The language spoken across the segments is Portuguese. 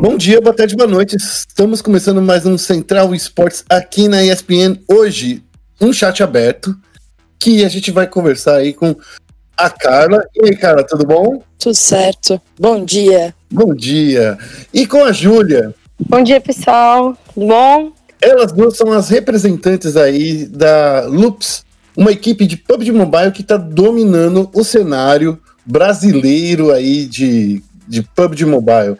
Bom dia, boa tarde, boa noite. Estamos começando mais um Central Esportes aqui na ESPN. Hoje, um chat aberto que a gente vai conversar aí com a Carla. E aí, Carla, tudo bom? Tudo certo. Bom dia. Bom dia. E com a Júlia. Bom dia, pessoal. Tudo bom? Elas duas são as representantes aí da Loops, uma equipe de PUBG Mobile que está dominando o cenário brasileiro aí de, de PUBG Mobile.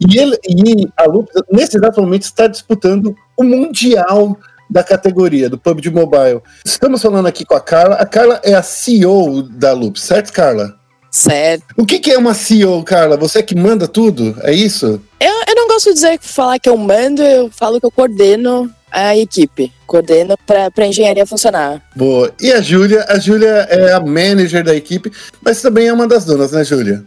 E, ele, e a Loops, nesse exato momento, está disputando o Mundial da categoria, do PUBG Mobile. Estamos falando aqui com a Carla. A Carla é a CEO da Loops, certo, Carla? Certo. O que, que é uma CEO, Carla? Você é que manda tudo? É isso? Eu, eu não gosto de dizer falar que eu mando, eu falo que eu coordeno a equipe. Coordeno para a engenharia funcionar. Boa. E a Júlia? A Júlia é a manager da equipe, mas também é uma das donas, né, Júlia?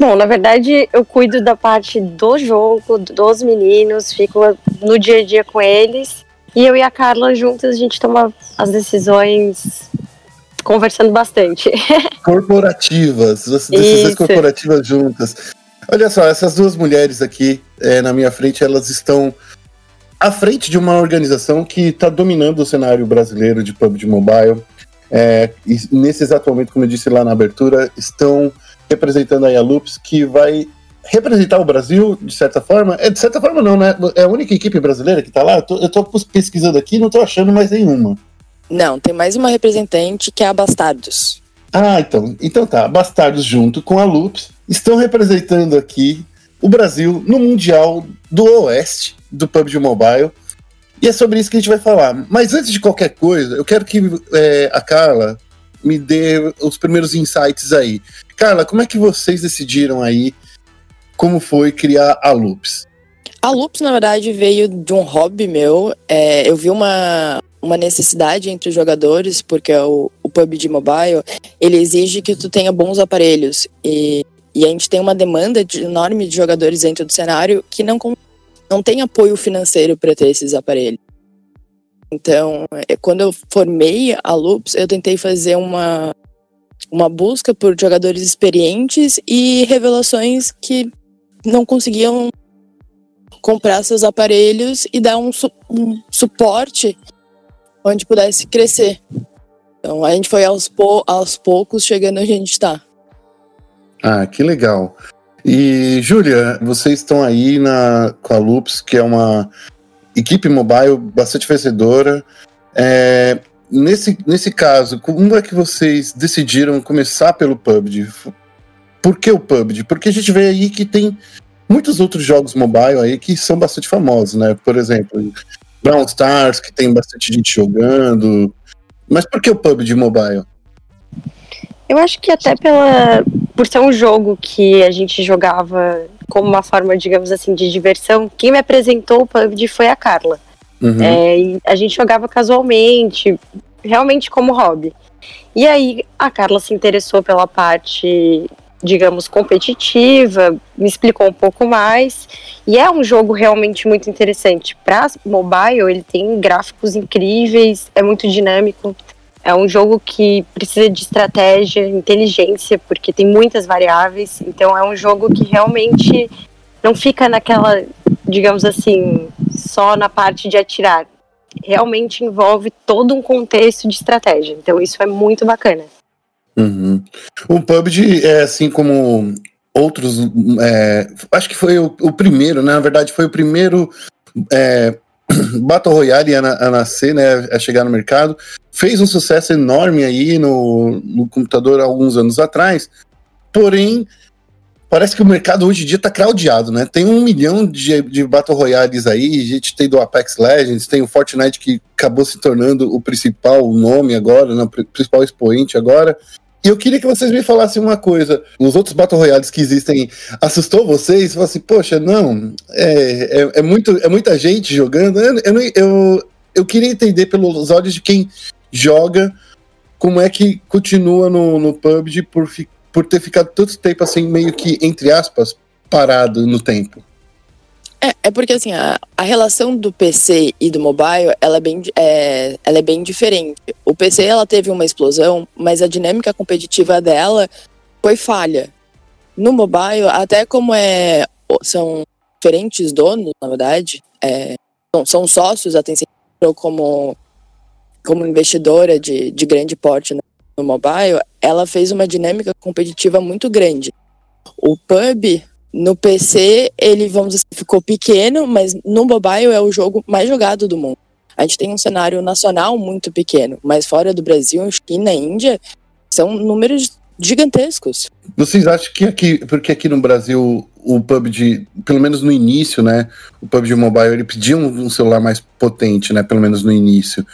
Bom, na verdade, eu cuido da parte do jogo, dos meninos, fico no dia a dia com eles. E eu e a Carla juntas, a gente toma as decisões conversando bastante. Corporativas, as decisões Isso. corporativas juntas. Olha só, essas duas mulheres aqui é, na minha frente, elas estão à frente de uma organização que está dominando o cenário brasileiro de PUBG Mobile. É, e nesse exato momento, como eu disse lá na abertura, estão representando aí a Loops, que vai representar o Brasil, de certa forma. É, de certa forma não, né? É a única equipe brasileira que está lá. Eu tô, eu tô pesquisando aqui não tô achando mais nenhuma. Não, tem mais uma representante que é a Bastardos. Ah, então, então tá. Bastardos junto com a Loops estão representando aqui o Brasil no Mundial do Oeste do PUBG Mobile. E é sobre isso que a gente vai falar. Mas antes de qualquer coisa, eu quero que é, a Carla me dê os primeiros insights aí. Carla, como é que vocês decidiram aí como foi criar a Loops? A Loops, na verdade, veio de um hobby meu. É, eu vi uma, uma necessidade entre os jogadores, porque o, o PUBG Mobile, ele exige que tu tenha bons aparelhos. E, e a gente tem uma demanda de, enorme de jogadores dentro do cenário que não, não tem apoio financeiro para ter esses aparelhos. Então, é, quando eu formei a Loops, eu tentei fazer uma, uma busca por jogadores experientes e revelações que não conseguiam comprar seus aparelhos e dar um, su- um suporte onde pudesse crescer. Então a gente foi aos, pou- aos poucos chegando onde a gente está. Ah, que legal. E, Júlia, vocês estão aí na, com a Loops, que é uma equipe mobile bastante vencedora. É, nesse, nesse caso, como é que vocês decidiram começar pelo PUBG? Por que o PUBG? Porque a gente vê aí que tem muitos outros jogos mobile aí que são bastante famosos, né? Por exemplo, Brown Stars, que tem bastante gente jogando. Mas por que o PUBG Mobile? Eu acho que até pela por ser um jogo que a gente jogava como uma forma, digamos assim, de diversão, quem me apresentou o PUBG foi a Carla. Uhum. É, a gente jogava casualmente, realmente como hobby. E aí a Carla se interessou pela parte, digamos, competitiva, me explicou um pouco mais. E é um jogo realmente muito interessante. Para mobile, ele tem gráficos incríveis, é muito dinâmico. É um jogo que precisa de estratégia, inteligência, porque tem muitas variáveis. Então é um jogo que realmente não fica naquela, digamos assim, só na parte de atirar. Realmente envolve todo um contexto de estratégia. Então isso é muito bacana. Uhum. O PUBG é assim como outros. é, acho que foi o, o primeiro, né? Na verdade, foi o primeiro é, Battle Royale a, a nascer, né? A chegar no mercado. Fez um sucesso enorme aí no, no computador alguns anos atrás. Porém, parece que o mercado hoje em dia tá craudiado, né? Tem um milhão de, de Battle Royales aí. A gente tem do Apex Legends, tem o Fortnite que acabou se tornando o principal nome agora, né? o pri- principal expoente agora. E eu queria que vocês me falassem uma coisa. Os outros Battle Royales que existem assustou vocês? Falaram assim, poxa, não, é, é, é muito, é muita gente jogando. Eu, eu, eu, eu queria entender pelos olhos de quem joga como é que continua no, no PUBG por, fi- por ter ficado tanto tempo assim, meio que, entre aspas, parado no tempo. É, é porque assim, a, a relação do PC e do mobile, ela é, bem, é, ela é bem diferente. O PC, ela teve uma explosão, mas a dinâmica competitiva dela foi falha. No mobile, até como é são diferentes donos, na verdade, é, são, sócios, a Tencent como, como investidora de, de grande porte no, no mobile, ela fez uma dinâmica competitiva muito grande. O pub no PC, ele, vamos dizer, ficou pequeno, mas no mobile é o jogo mais jogado do mundo. A gente tem um cenário nacional muito pequeno, mas fora do Brasil, China, Índia, são números gigantescos. Vocês acham que aqui, porque aqui no Brasil o PUBG, pelo menos no início, né, o PUBG Mobile, ele pedia um, um celular mais potente, né, pelo menos no início.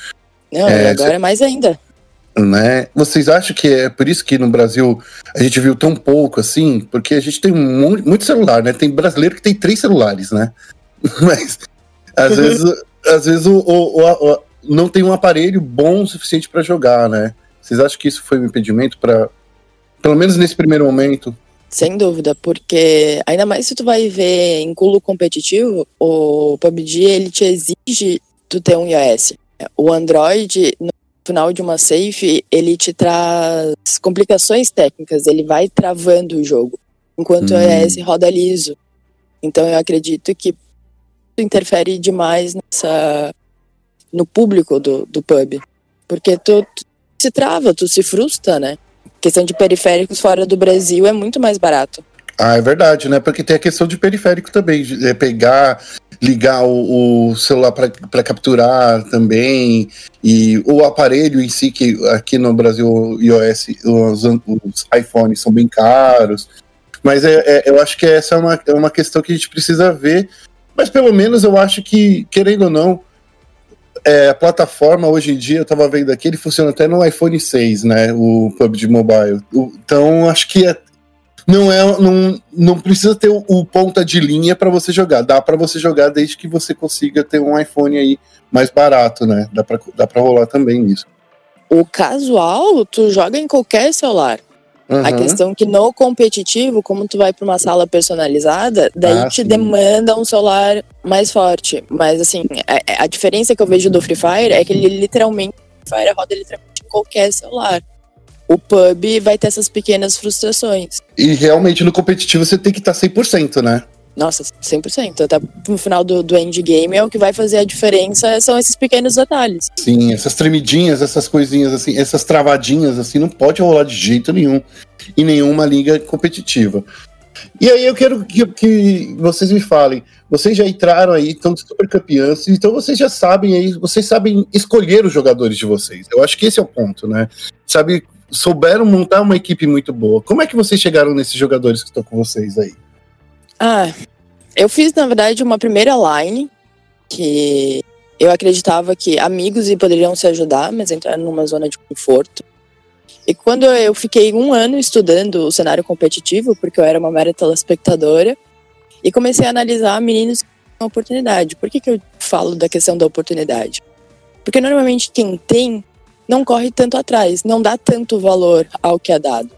Não, é, agora cê... é mais ainda. Né? Vocês acham que é por isso que no Brasil a gente viu tão pouco assim? Porque a gente tem muito, muito celular, né? Tem brasileiro que tem três celulares, né? Mas às vezes, às vezes o, o, o, o não tem um aparelho bom o suficiente para jogar, né? Vocês acham que isso foi um impedimento para, pelo menos nesse primeiro momento? Sem dúvida, porque ainda mais se tu vai ver em culo competitivo, o PUBG ele te exige tu ter um iOS. O Android, no final de uma safe, ele te traz complicações técnicas, ele vai travando o jogo, enquanto hum. o iOS roda liso. Então eu acredito que interfere demais nessa no público do, do pub. Porque tu, tu se trava, tu se frustra, né? questão de periféricos fora do Brasil é muito mais barato. Ah, é verdade, né? Porque tem a questão de periférico também, de é pegar, ligar o, o celular para capturar também, e o aparelho em si, que aqui no Brasil iOS, os, os iPhones são bem caros. Mas é, é, eu acho que essa é uma, é uma questão que a gente precisa ver. Mas pelo menos eu acho que, querendo ou não, é, a plataforma hoje em dia, eu estava vendo aqui, ele funciona até no iPhone 6, né? O PUBG Mobile. Então, acho que é, não é não, não precisa ter o, o ponta de linha para você jogar. Dá para você jogar desde que você consiga ter um iPhone aí mais barato, né? Dá para dá para rolar também isso. O casual, tu joga em qualquer celular. Uhum. A questão que no competitivo, como tu vai para uma sala personalizada, daí ah, te sim. demanda um celular mais forte. Mas assim, a, a, diferença que eu vejo do Free Fire é que ele literalmente, Free Fire roda literalmente em qualquer celular. O pub vai ter essas pequenas frustrações. E realmente no competitivo você tem que estar 100%, né? Nossa, 100%. Até no final do, do endgame é o que vai fazer a diferença são esses pequenos detalhes. Sim, essas tremidinhas, essas coisinhas assim, essas travadinhas assim, não pode rolar de jeito nenhum em nenhuma liga competitiva. E aí eu quero que, que vocês me falem, vocês já entraram aí, estão super campeões, então vocês já sabem aí, vocês sabem escolher os jogadores de vocês. Eu acho que esse é o ponto, né? Sabe, souberam montar uma equipe muito boa. Como é que vocês chegaram nesses jogadores que estão com vocês aí? Ah, eu fiz, na verdade, uma primeira line que eu acreditava que amigos poderiam se ajudar, mas entraram numa zona de conforto. E quando eu fiquei um ano estudando o cenário competitivo, porque eu era uma mera telespectadora, e comecei a analisar meninos tinham oportunidade. Por que, que eu falo da questão da oportunidade? Porque normalmente quem tem não corre tanto atrás, não dá tanto valor ao que é dado.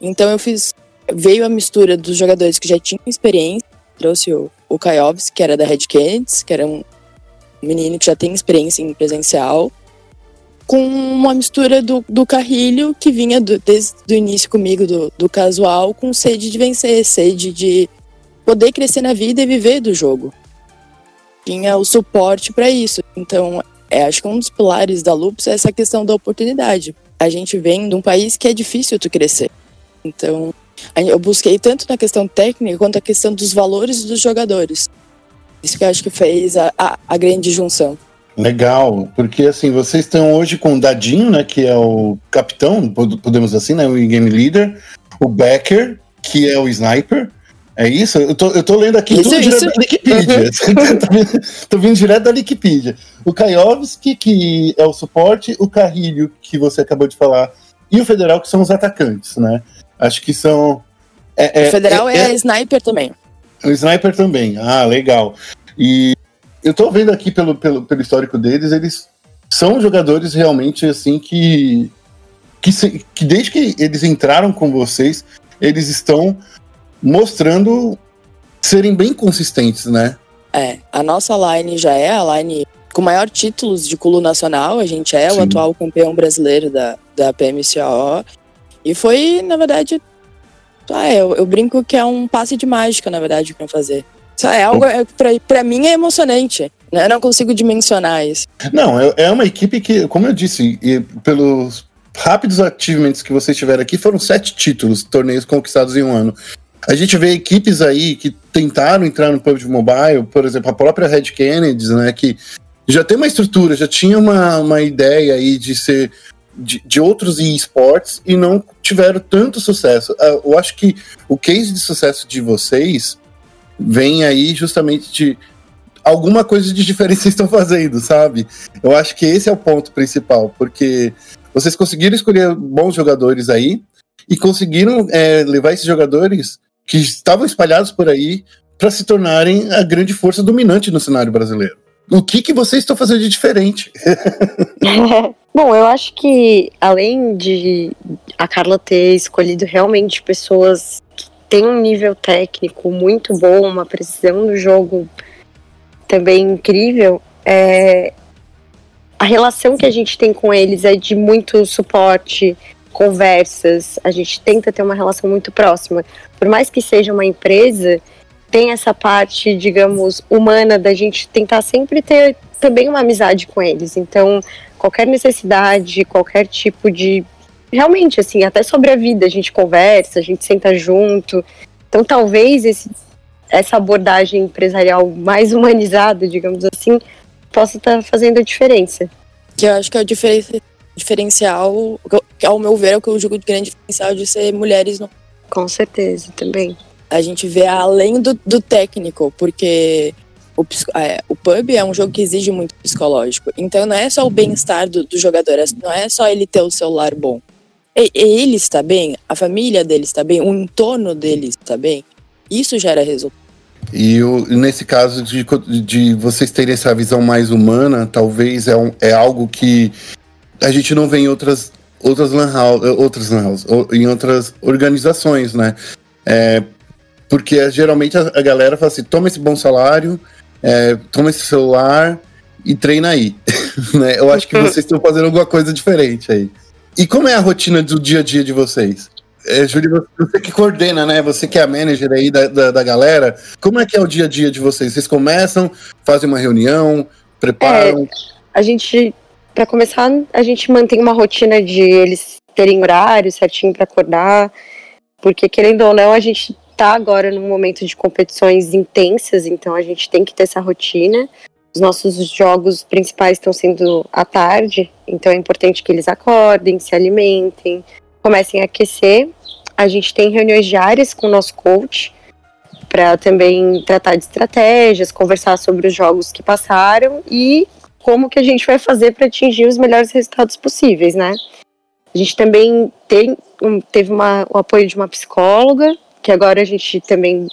Então eu fiz veio a mistura dos jogadores que já tinham experiência, trouxe o, o Kaiovs, que era da Red Canids, que era um menino que já tem experiência em presencial, com uma mistura do, do Carrilho, que vinha do, desde o início comigo, do, do casual, com sede de vencer, sede de poder crescer na vida e viver do jogo. Tinha o suporte para isso. Então, é, acho que um dos pilares da Lupus é essa questão da oportunidade. A gente vem de um país que é difícil tu crescer. Então, eu busquei tanto na questão técnica quanto a questão dos valores dos jogadores. Isso que eu acho que fez a, a, a grande junção. Legal, porque assim, vocês estão hoje com o Dadinho, né, que é o capitão, podemos assim, né, o game leader, o Becker, que é o sniper, é isso? Eu tô, eu tô lendo aqui isso, tudo isso. direto da Wikipedia. tô vindo direto da Wikipedia. O Kaiovski, que é o suporte, o Carrilho, que você acabou de falar, e o Federal, que são os atacantes, né? Acho que são. É, é, o federal é, é, é, sniper também. O sniper também. Ah, legal. E eu tô vendo aqui pelo, pelo, pelo histórico deles, eles são jogadores realmente assim que, que, se, que desde que eles entraram com vocês, eles estão mostrando serem bem consistentes, né? É, a nossa line já é a line com maior títulos de culo nacional, a gente é Sim. o atual campeão brasileiro da, da PMCO. E foi, na verdade, Ah, eu, eu brinco que é um passe de mágica, na verdade, para fazer. Isso é algo, é, pra, pra mim é emocionante. Né? Eu não consigo dimensionar isso. Não, é, é uma equipe que, como eu disse, pelos rápidos achievements que vocês tiveram aqui, foram sete títulos, torneios conquistados em um ano. A gente vê equipes aí que tentaram entrar no PUBG Mobile, por exemplo, a própria Red Kennedy, né, que já tem uma estrutura, já tinha uma, uma ideia aí de ser de, de outros esportes e não tiveram tanto sucesso. Ah, eu acho que o case de sucesso de vocês vem aí justamente de alguma coisa de diferença estão fazendo, sabe? Eu acho que esse é o ponto principal, porque vocês conseguiram escolher bons jogadores aí e conseguiram é, levar esses jogadores que estavam espalhados por aí para se tornarem a grande força dominante no cenário brasileiro. O que, que vocês estão fazendo de diferente? Bom, eu acho que além de a Carla ter escolhido realmente pessoas que têm um nível técnico muito bom, uma precisão do jogo também incrível, é, a relação que a gente tem com eles é de muito suporte, conversas, a gente tenta ter uma relação muito próxima. Por mais que seja uma empresa, tem essa parte, digamos, humana da gente tentar sempre ter também uma amizade com eles. Então, qualquer necessidade, qualquer tipo de. Realmente, assim, até sobre a vida, a gente conversa, a gente senta junto. Então, talvez esse, essa abordagem empresarial mais humanizada, digamos assim, possa estar tá fazendo a diferença. Que eu acho que é o diferencial, que ao meu ver, é o que eu julgo de grande diferencial de ser mulheres no. Com certeza, também. A gente vê além do, do técnico, porque o, é, o pub é um jogo que exige muito psicológico. Então não é só o bem-estar do, do, jogador, é, não é só ele ter o celular bom. E, ele está bem, a família dele está bem, o entorno dele está bem. Isso gera resultado. E o, nesse caso de, de vocês terem essa visão mais humana, talvez é, um, é algo que a gente não vê em outras outras lan house, outras lan house, em outras organizações, né? É, porque geralmente a, a, galera fala assim: toma esse bom salário, é, toma esse celular e treina aí. né? Eu acho que vocês estão fazendo alguma coisa diferente aí. E como é a rotina do dia a dia de vocês? É, Júlio, você que coordena, né? Você que é a manager aí da, da, da, galera. Como é que é o dia a dia de vocês? Vocês começam, fazem uma reunião, preparam? É, a gente, para começar, a gente mantém uma rotina de eles terem horário certinho para acordar, porque querendo ou não, a gente tá agora num momento de competições intensas, então a gente tem que ter essa rotina. Os nossos jogos principais estão sendo à tarde, então é importante que eles acordem, se alimentem, comecem a aquecer. A gente tem reuniões diárias com o nosso coach para também tratar de estratégias, conversar sobre os jogos que passaram e como que a gente vai fazer para atingir os melhores resultados possíveis, né? A gente também tem, teve uma, o apoio de uma psicóloga que agora a gente também,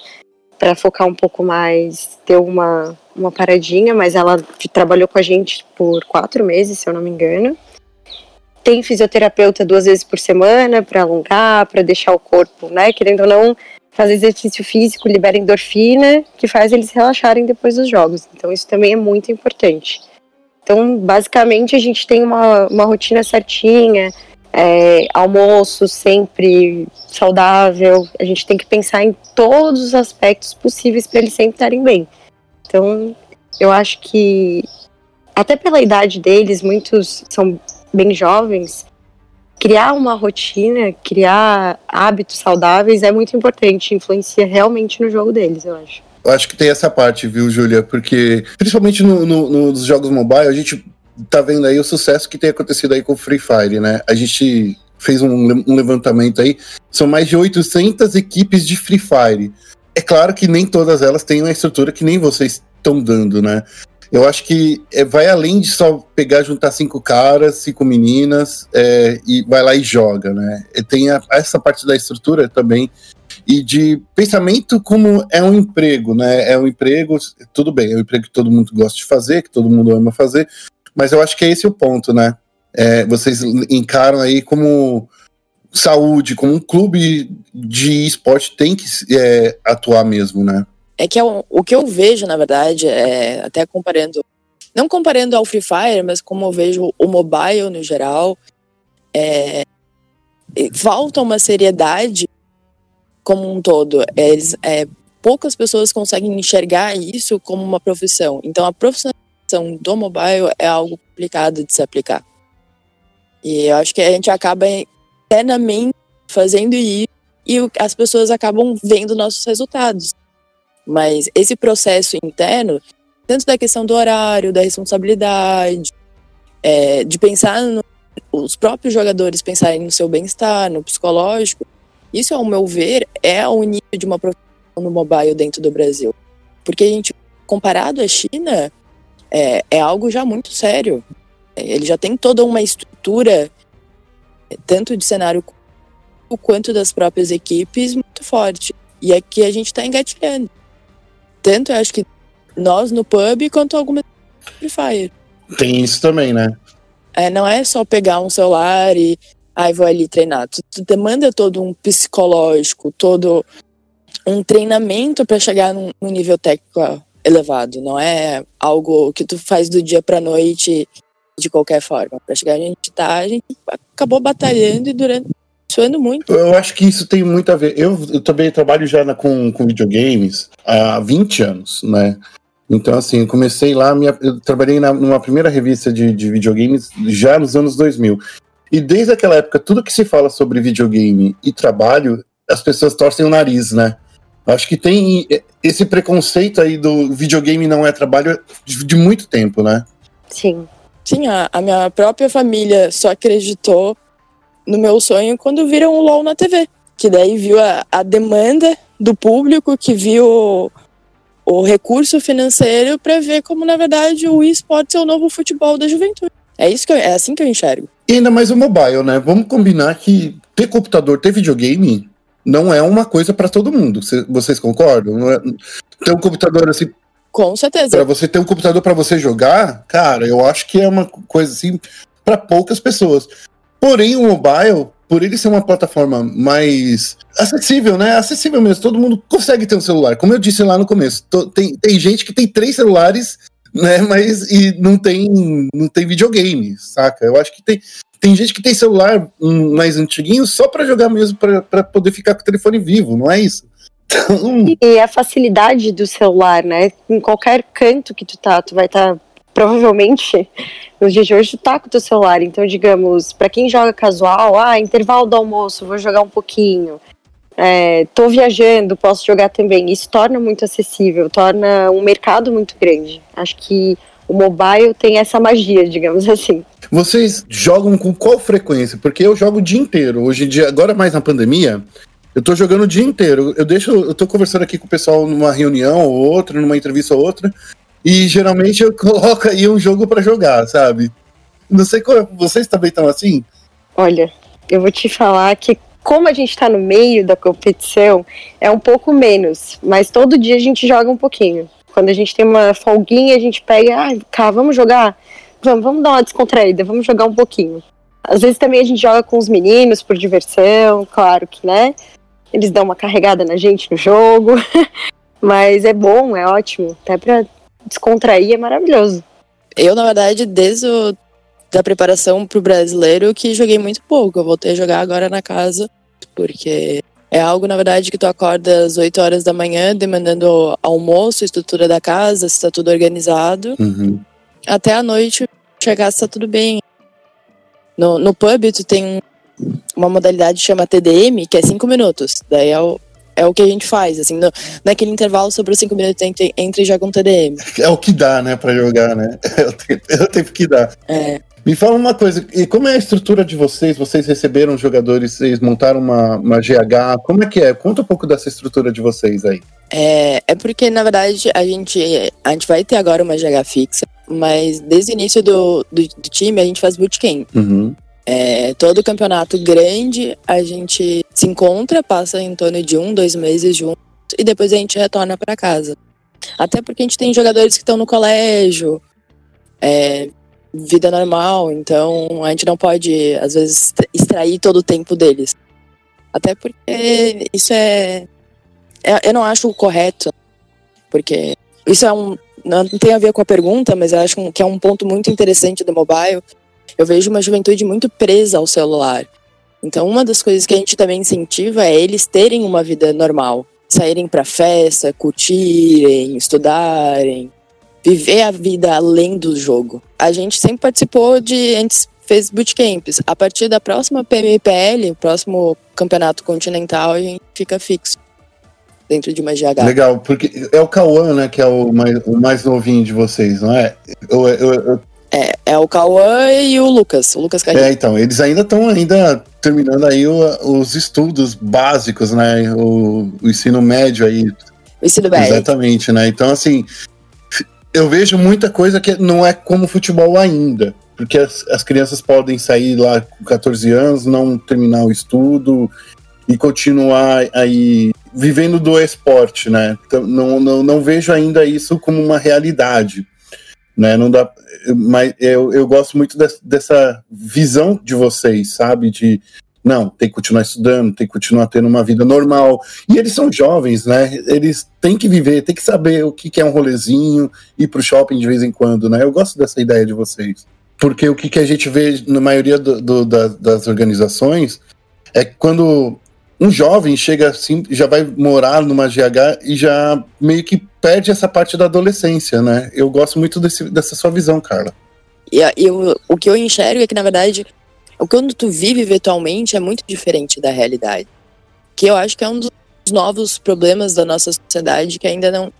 para focar um pouco mais, deu uma, uma paradinha, mas ela trabalhou com a gente por quatro meses, se eu não me engano. Tem fisioterapeuta duas vezes por semana para alongar, para deixar o corpo, né, querendo ou não, fazer exercício físico libera endorfina, que faz eles relaxarem depois dos jogos. Então isso também é muito importante. Então, basicamente, a gente tem uma, uma rotina certinha, é, almoço sempre saudável. A gente tem que pensar em todos os aspectos possíveis para eles sempre estarem bem. Então, eu acho que, até pela idade deles, muitos são bem jovens. Criar uma rotina, criar hábitos saudáveis é muito importante, influencia realmente no jogo deles, eu acho. Eu acho que tem essa parte, viu, Júlia? Porque, principalmente no, no, nos jogos mobile, a gente tá vendo aí o sucesso que tem acontecido aí com o Free Fire, né? A gente fez um, um levantamento aí, são mais de 800 equipes de Free Fire. É claro que nem todas elas têm uma estrutura que nem vocês estão dando, né? Eu acho que é, vai além de só pegar, juntar cinco caras, cinco meninas é, e vai lá e joga, né? E tem a, essa parte da estrutura também e de pensamento como é um emprego, né? É um emprego, tudo bem, é um emprego que todo mundo gosta de fazer, que todo mundo ama fazer, mas eu acho que é esse o ponto, né? É, vocês encaram aí como saúde, como um clube de esporte tem que é, atuar mesmo, né? É que é o, que eu vejo, na verdade, é, até comparando, não comparando ao Free Fire, mas como eu vejo o mobile no geral, é, falta uma seriedade como um todo. Eles, é, poucas pessoas conseguem enxergar isso como uma profissão. Então, a profissionalização do mobile é algo complicado de se aplicar. E eu acho que a gente acaba internamente fazendo isso e as pessoas acabam vendo nossos resultados. Mas esse processo interno, tanto da questão do horário, da responsabilidade, é, de pensar no, os próprios jogadores pensarem no seu bem-estar, no psicológico, isso, ao meu ver, é o início de uma profissão no mobile dentro do Brasil. Porque a gente, comparado à China, é, é algo já muito sério. Ele já tem toda uma estrutura, tanto de cenário quanto das próprias equipes, muito forte. E aqui a gente está engatilhando. Tanto eu acho que nós no pub quanto algumas Free Fire. Tem isso também, né? É, não é só pegar um celular e aí vou ali treinar. Tu, tu demanda todo um psicológico, todo um treinamento para chegar num, num, nível técnico elevado. Não é algo que tu faz do dia para noite de qualquer forma. Para chegar a gente tá, a gente acabou batalhando e durante suando muito. Eu acho que isso tem muito a ver. Eu, eu também trabalho já na, com, com videogames há 20 anos, né? Então, assim, comecei lá, minha, eu trabalhei na, numa primeira revista de, de videogames já nos anos 2000. E desde aquela época, tudo que se fala sobre videogame e trabalho, as pessoas torcem o nariz, né? Acho que tem esse preconceito aí do videogame não é trabalho de, muito tempo, né? Sim. Sim, a, a, minha própria família só acreditou no meu sonho quando viram o LOL na TV. Que daí viu a, a demanda do público, que viu o recurso financeiro para ver como, na verdade, o esporte é o novo futebol da juventude. É isso que eu, é assim que eu enxergo. E ainda mais o mobile, né? Vamos combinar que ter computador, ter videogame, não é uma coisa para todo mundo. Vocês concordam? É... Ter um computador assim. Com certeza. Para você ter um computador para você jogar, cara, eu acho que é uma coisa assim para poucas pessoas. Porém, o mobile, por ele ser uma plataforma mais acessível, né? Acessível mesmo, todo mundo consegue ter um celular. Como eu disse lá no começo, tem, tem gente que tem três celulares, né? Mas e não tem, não tem videogame, saca? Eu acho que tem, tem gente que tem celular mais antiguinho só para jogar mesmo, para poder ficar com o telefone vivo, não é isso? Então... E a facilidade do celular, né? Em qualquer canto que tu tá, tu vai estar tá provavelmente nos dias de hoje tu tá com o teu celular. Então, digamos, para quem joga casual, ah, intervalo do almoço, vou jogar um pouquinho. É, tô viajando, posso jogar também. Isso torna muito acessível, torna um mercado muito grande. Acho que o mobile tem essa magia, digamos assim. Vocês jogam com qual frequência? Porque eu jogo o dia inteiro. Hoje em dia, agora mais na pandemia, eu tô jogando o dia inteiro. Eu deixo, eu tô conversando aqui com o pessoal numa reunião ou outra, numa entrevista ou outra. E geralmente eu coloco aí um jogo para jogar, sabe? Não sei como vocês também estão assim? Olha, eu vou te falar que como a gente está no meio da competição, é um pouco menos, mas todo dia a gente joga um pouquinho. Quando a gente tem uma folguinha, a gente pega, ah, cá, vamos jogar? Vamos, vamos dar uma descontraída, vamos jogar um pouquinho. Às vezes também a gente joga com os meninos por diversão, claro que, né? Eles dão uma carregada na gente no jogo, mas é bom, é ótimo, até para descontrair é maravilhoso. Eu, na verdade, desde o, da preparação pro brasileiro, que joguei muito pouco. Eu voltei a jogar agora na casa, porque é algo, na verdade, que tu acorda às 8 horas da manhã, demandando almoço, estrutura da casa, se tá tudo organizado. Uhum. Até a noite chegar se tá tudo bem. No, no pub, tu tem uma modalidade que chama TDM, que é 5 minutos. Daí é o, é o que a gente faz, assim, no, naquele intervalo sobre os cinco minutos entre, entre joga um TDM. É o que dá, né, pra jogar, né? É o tempo, é o tempo que dá. É. Me fala uma coisa, e como é a estrutura de vocês? Vocês receberam jogadores, vocês montaram uma, uma GH, como é que é? Conta um pouco dessa estrutura de vocês aí. É, é porque, na verdade, a gente, a gente vai ter agora uma GH fixa, mas desde o início do, do, do time a gente faz bootcamp. Uhum. É, todo campeonato grande a gente se encontra, passa em torno de um, dois meses juntos e depois a gente retorna para casa. Até porque a gente tem jogadores que estão no colégio, é, vida normal, então a gente não pode, às vezes, extrair todo o tempo deles. Até porque isso é. é eu não acho correto, porque isso é um. Não tem a ver com a pergunta, mas eu acho que é um ponto muito interessante do mobile, eu vejo uma juventude muito presa ao celular. Então, uma das coisas que a gente também incentiva é eles terem uma vida normal, saírem para festa, curtirem, estudarem, viver a vida além do jogo. A gente sempre participou de, a gente fez bootcamps. A partir da próxima PMPL, o próximo campeonato continental, a gente fica fixo dentro de uma GH. Legal, porque é o Cauã, né, que é o mais, o mais novinho de vocês, não é? Eu, eu, eu... É, é o Cauã e o Lucas, o Lucas Carreiro. É, então, eles ainda estão ainda terminando aí o, os estudos básicos, né, o, o ensino médio aí. O ensino médio. Exatamente, né, então assim, eu vejo muita coisa que não é como futebol ainda, porque as, as crianças podem sair lá com 14 anos, não terminar o estudo e continuar aí vivendo do esporte, né? Então, não, não, não vejo ainda isso como uma realidade, né? Não dá, mas eu, eu gosto muito de, dessa visão de vocês, sabe? De não, tem que continuar estudando, tem que continuar tendo uma vida normal. E eles são jovens, né? Eles têm que viver, têm que saber o que, é um rolezinho, ir pro shopping de vez em quando, né? Eu gosto dessa ideia de vocês. Porque o que, a gente vê na maioria do, do, da, das organizações é quando um jovem chega assim, já vai morar numa GH e já meio que perde essa parte da adolescência, né? Eu gosto muito desse, dessa sua visão, Carla. E eu, o que eu enxergo é que, na verdade, o que tu vive virtualmente é muito diferente da realidade. Que eu acho que é um dos novos problemas da nossa sociedade que ainda não,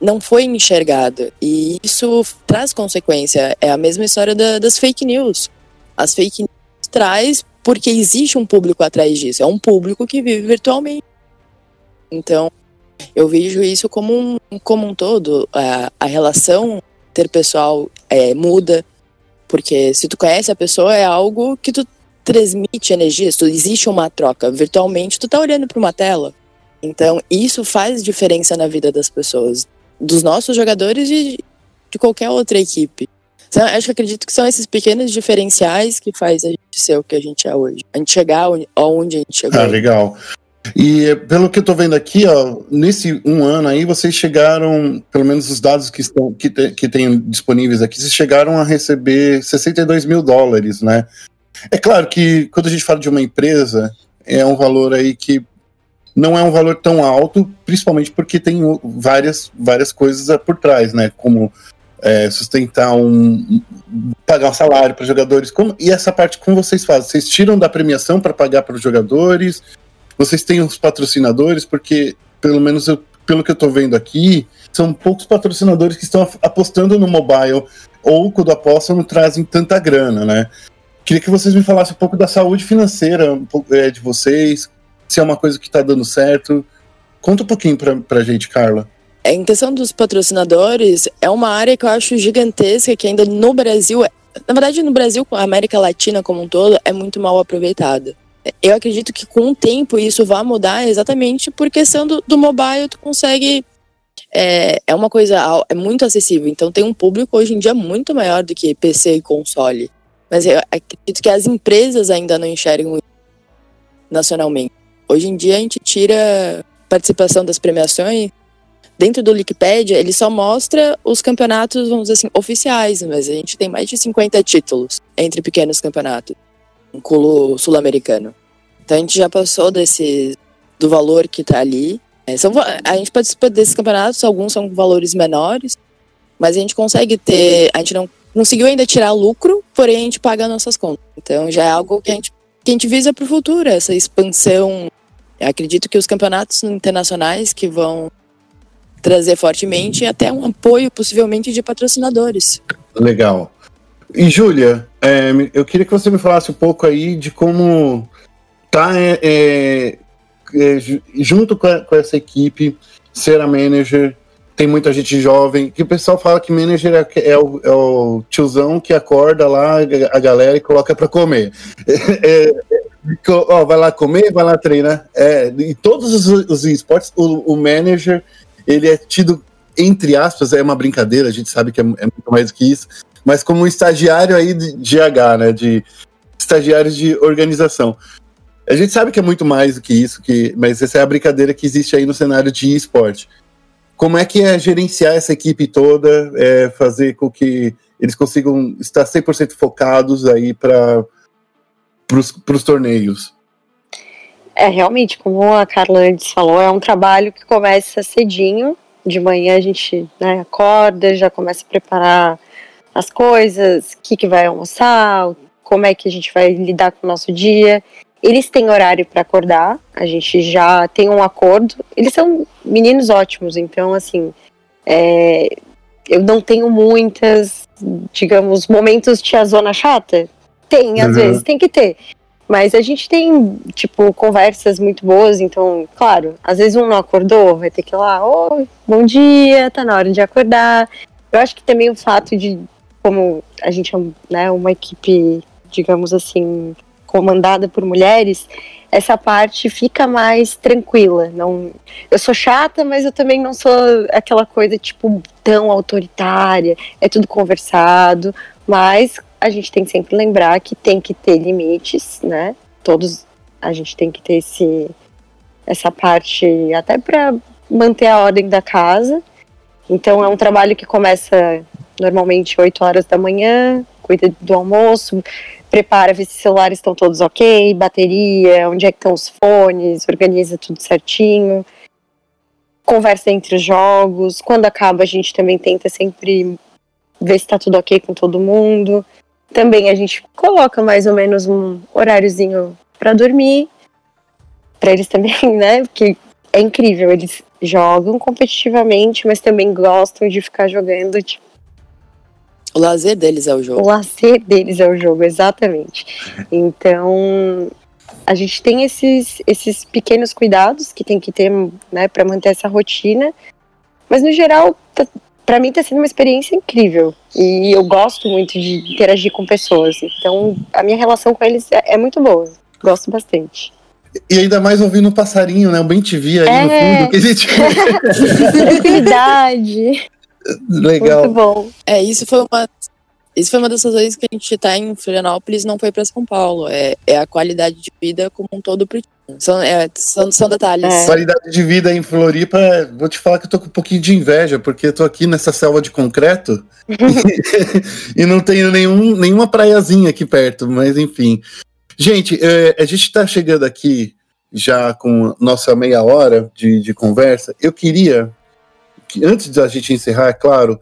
não foi enxergado. E isso traz consequência. É a mesma história da, das fake news. As fake news traz porque existe um público atrás disso. É um público que vive virtualmente. Então, eu vejo isso como um, como um todo. A, a relação interpessoal é, muda, porque se tu conhece a pessoa, é algo que tu transmite energia, tu, existe uma troca. Virtualmente, tu tá olhando para uma tela. Então, isso faz diferença na vida das pessoas, dos nossos jogadores e de qualquer outra equipe. Então, acho que acredito que são esses pequenos diferenciais que faz a gente ser o que a gente é hoje. A gente chegar onde a gente chegou. Ah, legal. E pelo que eu tô vendo aqui, ó, nesse um ano aí, vocês chegaram, pelo menos os dados que estão que, te, que tem disponíveis aqui, vocês chegaram a receber 62 mil dólares, né? É claro que quando a gente fala de uma empresa, é um valor aí que não é um valor tão alto, principalmente porque tem várias, várias coisas por trás, né? Como é, sustentar um. pagar um salário para jogadores. Como, e essa parte, como vocês fazem? Vocês tiram da premiação para pagar para os jogadores? Vocês têm os patrocinadores? Porque, pelo menos eu, pelo que eu estou vendo aqui, são poucos patrocinadores que estão apostando no mobile, ou quando apostam não trazem tanta grana, né? Queria que vocês me falassem um pouco da saúde financeira é, de vocês, se é uma coisa que está dando certo. Conta um pouquinho para a gente, Carla. É, em questão dos patrocinadores, é uma área que eu acho gigantesca, que ainda no Brasil, na verdade no Brasil, com a América Latina como um todo, é muito mal aproveitada. Eu acredito que com o tempo isso vai mudar exatamente por questão do, do mobile, tu consegue. É, é uma coisa, é muito acessível, então tem um público hoje em dia muito maior do que PC e console. Mas eu acredito que as empresas ainda não enxergam nacionalmente. Hoje em dia a gente tira participação das premiações dentro do Wikipedia, ele só mostra os campeonatos, vamos dizer assim, oficiais, mas a gente tem mais de 50 títulos entre pequenos campeonatos, um culo sul-americano. Então a gente já passou desse do valor que está ali. É, são, a gente participa desses campeonatos, alguns são valores menores, mas a gente consegue ter, a gente não conseguiu ainda tirar lucro, porém a gente paga nossas contas. Então já é algo que a gente, que a gente visa para o futuro, essa expansão. Eu acredito que os campeonatos internacionais que vão trazer fortemente até um apoio possivelmente de patrocinadores. Legal. E Júlia, é, eu queria que você me falasse um pouco aí de como tá é, é, é junto com, a, com, essa equipe, ser a manager. Tem muita gente jovem, que o pessoal fala que manager é, é o, é o, tiozão que acorda lá a galera e coloca para comer. ó, vai lá comer, vai lá treinar. Em todos os, os esportes, o, o manager ele é tido, entre aspas, é uma brincadeira, a gente sabe que é, é muito mais que isso, mas como um estagiário aí de, de H, né, de estagiários de organização. A gente sabe que é muito mais do que isso, que, mas essa é a brincadeira que existe aí no cenário de esporte. Como é que é gerenciar essa equipe toda, é, fazer com que eles consigam estar 100% focados aí para os torneios? É, realmente, como a Carla antes falou, é um trabalho que começa cedinho. De manhã a gente né, acorda, já começa a preparar as coisas, o que, que vai almoçar, como é que a gente vai lidar com o nosso dia. Eles têm horário para acordar, a gente já tem um acordo. Eles são meninos ótimos, então, assim, é, eu não tenho muitas, digamos, momentos tiazona chata. Tem, às uhum. vezes, tem que ter. Mas a gente tem, tipo, conversas muito boas, então, claro, às vezes um não acordou, vai ter que ir lá, oh, bom dia, tá na hora de acordar. Eu acho que também o fato de, como a gente é né, uma equipe, digamos assim, comandada por mulheres, essa parte fica mais tranquila. Não, eu sou chata, mas eu também não sou aquela coisa tipo tão autoritária. É tudo conversado, mas a gente tem que sempre lembrar que tem que ter limites, né? Todos a gente tem que ter esse essa parte até para manter a ordem da casa. Então é um trabalho que começa normalmente 8 horas da manhã, cuida do almoço, prepara, vê se os celulares estão todos ok, bateria, onde é que estão os fones, organiza tudo certinho, conversa entre os jogos. Quando acaba, a gente também tenta sempre ver se está tudo ok com todo mundo. Também a gente coloca mais ou menos um horáriozinho para dormir, para eles também, né? Porque é incrível, eles jogam competitivamente, mas também gostam de ficar jogando. Tipo... O lazer deles é o jogo. O lazer deles é o jogo, exatamente. Então, a gente tem esses, esses pequenos cuidados que tem que ter, né, para manter essa rotina. Mas no geral, tá, para mim está sendo uma experiência incrível. E eu gosto muito de interagir com pessoas. Então, a minha relação com eles é, é muito boa. Gosto bastante. E ainda mais ouvindo o passarinho, né? O bem TV aí é... no fundo. Que a gente... Tranquilidade. Legal. Muito bom. É, isso foi uma. Isso foi uma das razões que a gente está em Florianópolis não foi para São Paulo. É, é a qualidade de vida como um todo pro são, é, são, são detalhes. É. Qualidade de vida em Floripa, vou te falar que eu tô com um pouquinho de inveja, porque eu tô aqui nessa selva de concreto e, não tenho nenhum, nenhuma praiazinha aqui perto, mas enfim. Gente, é, a gente tá chegando aqui já com nossa meia hora de, de conversa. Eu queria, que antes da gente encerrar, é claro,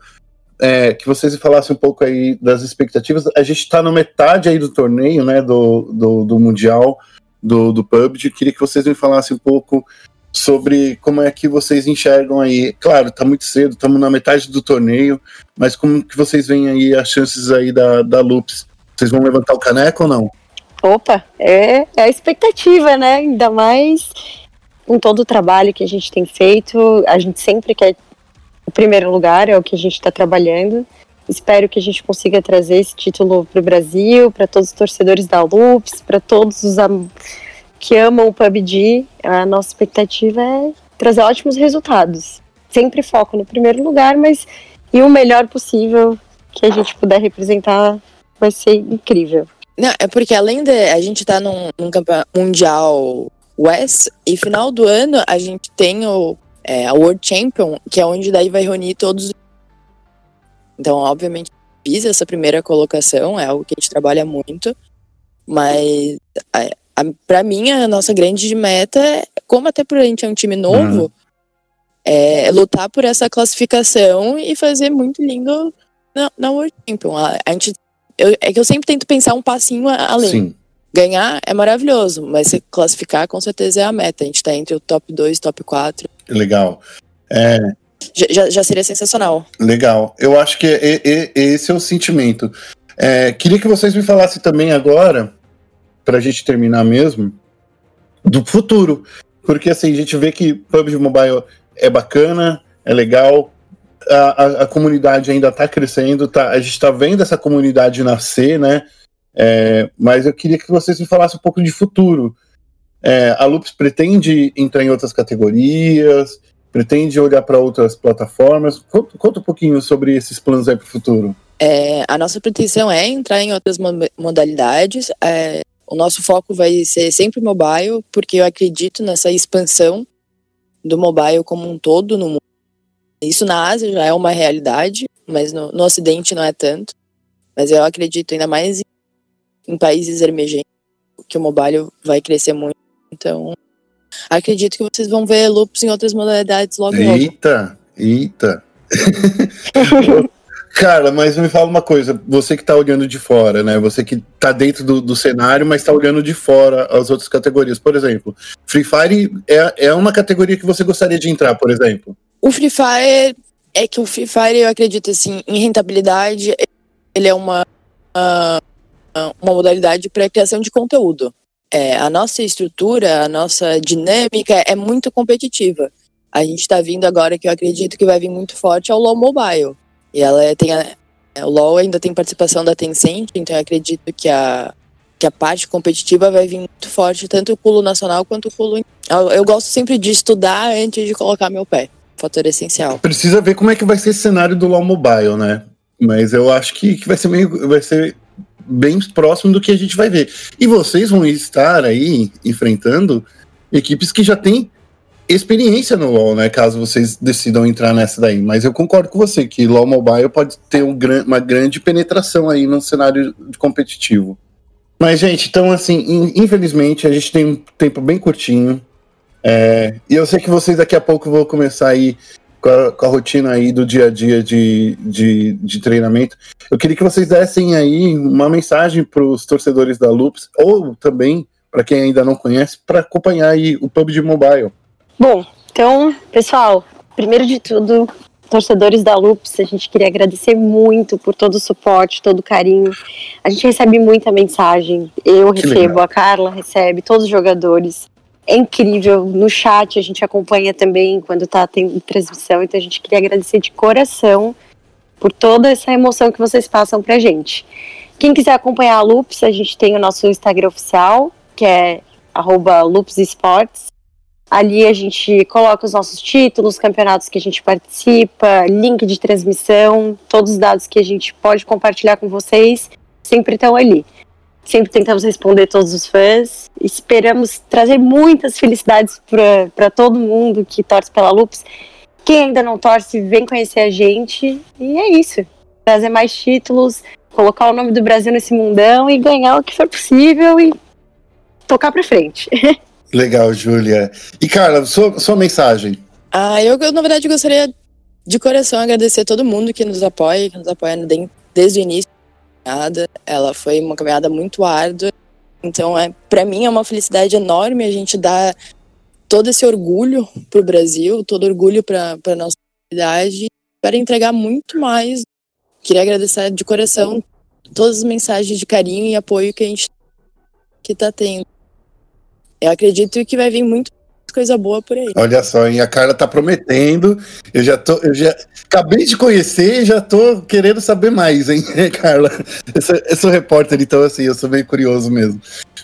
é, que vocês falassem um pouco aí das expectativas. A gente está no metade aí do torneio, né, do, do, do Mundial do, do PUBG. Queria que vocês me falassem um pouco sobre como é que vocês enxergam aí. Claro, tá muito cedo, estamos na metade do torneio, mas como que vocês veem aí as chances aí da, da Loops? Vocês vão levantar o caneco ou não? Opa, é, é a expectativa, né? Ainda mais com todo o trabalho que a gente tem feito, a gente sempre quer o primeiro lugar, é o que a gente está trabalhando. Espero que a gente consiga trazer esse título para o Brasil, para todos os torcedores da Loops, para todos os que amam o PUBG. A nossa expectativa é trazer ótimos resultados. Sempre foco no primeiro lugar, mas e o melhor possível que a gente puder representar vai ser incrível. Não, é porque além de a gente estar tá num, num campeonato mundial West e final do ano a gente tem o é, a World Champion, que é onde daí vai reunir todos os então, obviamente, fiz essa primeira colocação, é algo que a gente trabalha muito, mas para mim a nossa grande meta, é, como até por a gente é um time novo, uhum. é lutar por essa classificação e fazer muito lindo na, na World Champion. A, a gente, eu, é que eu sempre tento pensar um passinho além. Sim. Ganhar é maravilhoso, mas se classificar com certeza é a meta. A gente tá entre o top 2 top 4. Legal. É, já, já seria sensacional. Legal. Eu acho que é, é, é, esse é o sentimento. É, queria que vocês me falassem também agora, para a gente terminar mesmo, do futuro. Porque assim, a gente vê que PUBG Mobile é bacana, é legal, a, a, a comunidade ainda está crescendo, tá, a gente está vendo essa comunidade nascer, né? É, mas eu queria que vocês me falassem um pouco de futuro. É, a Loops pretende entrar em outras categorias? Pretende olhar para outras plataformas? Conta, conta, um pouquinho sobre esses planos aí para o futuro. É, a nossa pretensão é entrar em outras modalidades. É, o nosso foco vai ser sempre mobile, porque eu acredito nessa expansão do mobile como um todo no mundo. Isso na Ásia já é uma realidade, mas no, no Ocidente não é tanto. Mas eu acredito ainda mais em, em países emergentes que o mobile vai crescer muito. Então, acredito que vocês vão ver loops em outras modalidades logo logo. Eita, eita. Cara, mas me fala uma coisa, você que tá olhando de fora, né? Você que tá dentro do, do cenário, mas tá olhando de fora as outras categorias. Por exemplo, Free Fire é, é uma categoria que você gostaria de entrar, por exemplo? O Free Fire é que o Free Fire, eu acredito assim, em rentabilidade, ele é uma, uma modalidade para criação de conteúdo. É, a nossa estrutura, a nossa dinâmica é muito competitiva. A gente está vindo agora que eu acredito que vai vir muito forte ao LoL Mobile. E ela é, tem a, é, o LoL ainda tem participação da Tencent, então eu acredito que a, que a parte competitiva vai vir muito forte, tanto o pulo nacional quanto o pulo. Eu, eu gosto sempre de estudar antes de colocar meu pé. Fator essencial. Precisa ver como é que vai ser esse cenário do LoL Mobile, né? Mas eu acho que, que vai ser meio. Vai ser bem próximo do que a gente vai ver. E vocês vão estar aí enfrentando equipes que já têm experiência no LoL, né? Caso vocês decidam entrar nessa daí. Mas eu concordo com você que LoL Mobile pode ter um gran uma grande penetração aí no cenário competitivo. Mas, gente, então, assim, infelizmente, a gente tem um tempo bem curtinho. É, e eu sei que vocês daqui a pouco vão começar aí com a, com a, rotina aí do dia a dia de, de, de treinamento. Eu queria que vocês dessem aí uma mensagem para os torcedores da Loops, ou também, para quem ainda não conhece, para acompanhar aí o PUBG Mobile. Bom, então, pessoal, primeiro de tudo, torcedores da Lupus, a gente queria agradecer muito por todo o suporte, todo o carinho. A gente recebe muita mensagem, eu que recebo, legal. a Carla recebe, todos os jogadores. É incrível, no chat a gente acompanha também quando tá tendo transmissão, então a gente queria agradecer de coração por toda essa emoção que vocês passam pra gente. Quem quiser acompanhar a Lupus, a gente tem o nosso Instagram oficial, que é arroba Esportes. Ali a gente coloca os nossos títulos, campeonatos que a gente participa, link de transmissão, todos os dados que a gente pode compartilhar com vocês sempre estão ali. Sempre tentamos responder todos os fãs. Esperamos trazer muitas felicidades para todo mundo que torce pela Lupus. Quem ainda não torce, vem conhecer a gente. E é isso. Trazer mais títulos, colocar o nome do Brasil nesse mundão e ganhar o que for possível e tocar para frente. Legal, Júlia. E, Carla, sua, sua mensagem? Ah, eu, eu, na verdade, gostaria de coração agradecer todo mundo que nos apoia, que nos apoia desde o início caminhada. Ela foi uma caminhada muito árdua. Então, é, para mim, é uma felicidade enorme a gente dar todo esse orgulho para o Brasil, todo orgulho para nossa comunidade, para entregar muito mais. Queria agradecer de coração todas as mensagens de carinho e apoio que a gente que está tendo. Eu acredito que vai vir muito coisa boa por aí. Olha só, hein? A Carla tá prometendo. Eu já tô, eu já acabei de conhecer e já tô querendo saber mais, hein, Carla? Eu sou, eu sou repórter, então assim, eu sou meio curioso mesmo.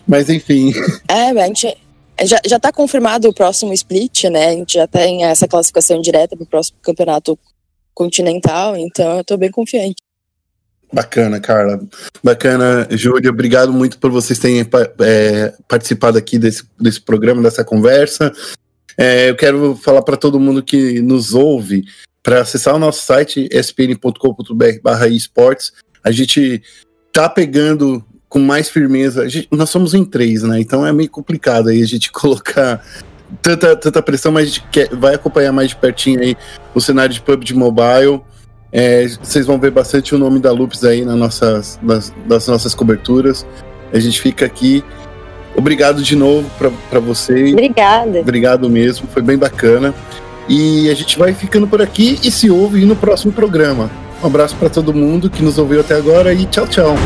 Mas enfim. É, a gente já, já tá confirmado o próximo split, né? A gente já tem essa classificação direta pro próximo campeonato continental, então eu tô bem confiante. Bacana, Carla. Bacana, Júlia. Obrigado muito por vocês terem é, participado aqui desse, desse programa, dessa conversa. É, eu quero falar para todo mundo que nos ouve para acessar o nosso site spn.com.br esportes. A gente tá pegando com mais firmeza. Gente, nós somos em três, né? Então é meio complicado aí a gente colocar tanta, tanta pressão, mas a gente quer, vai acompanhar mais de pertinho aí o cenário de PUBG Mobile. É, vocês vão ver bastante o nome da Lupes aí nas nossas, nas, nas nossas coberturas. A gente fica aqui. Obrigado de novo para vocês. Obrigada. Obrigado mesmo, foi bem bacana. E a gente vai ficando por aqui e se ouve no próximo programa. Um abraço para todo mundo que nos ouviu até agora e tchau, tchau.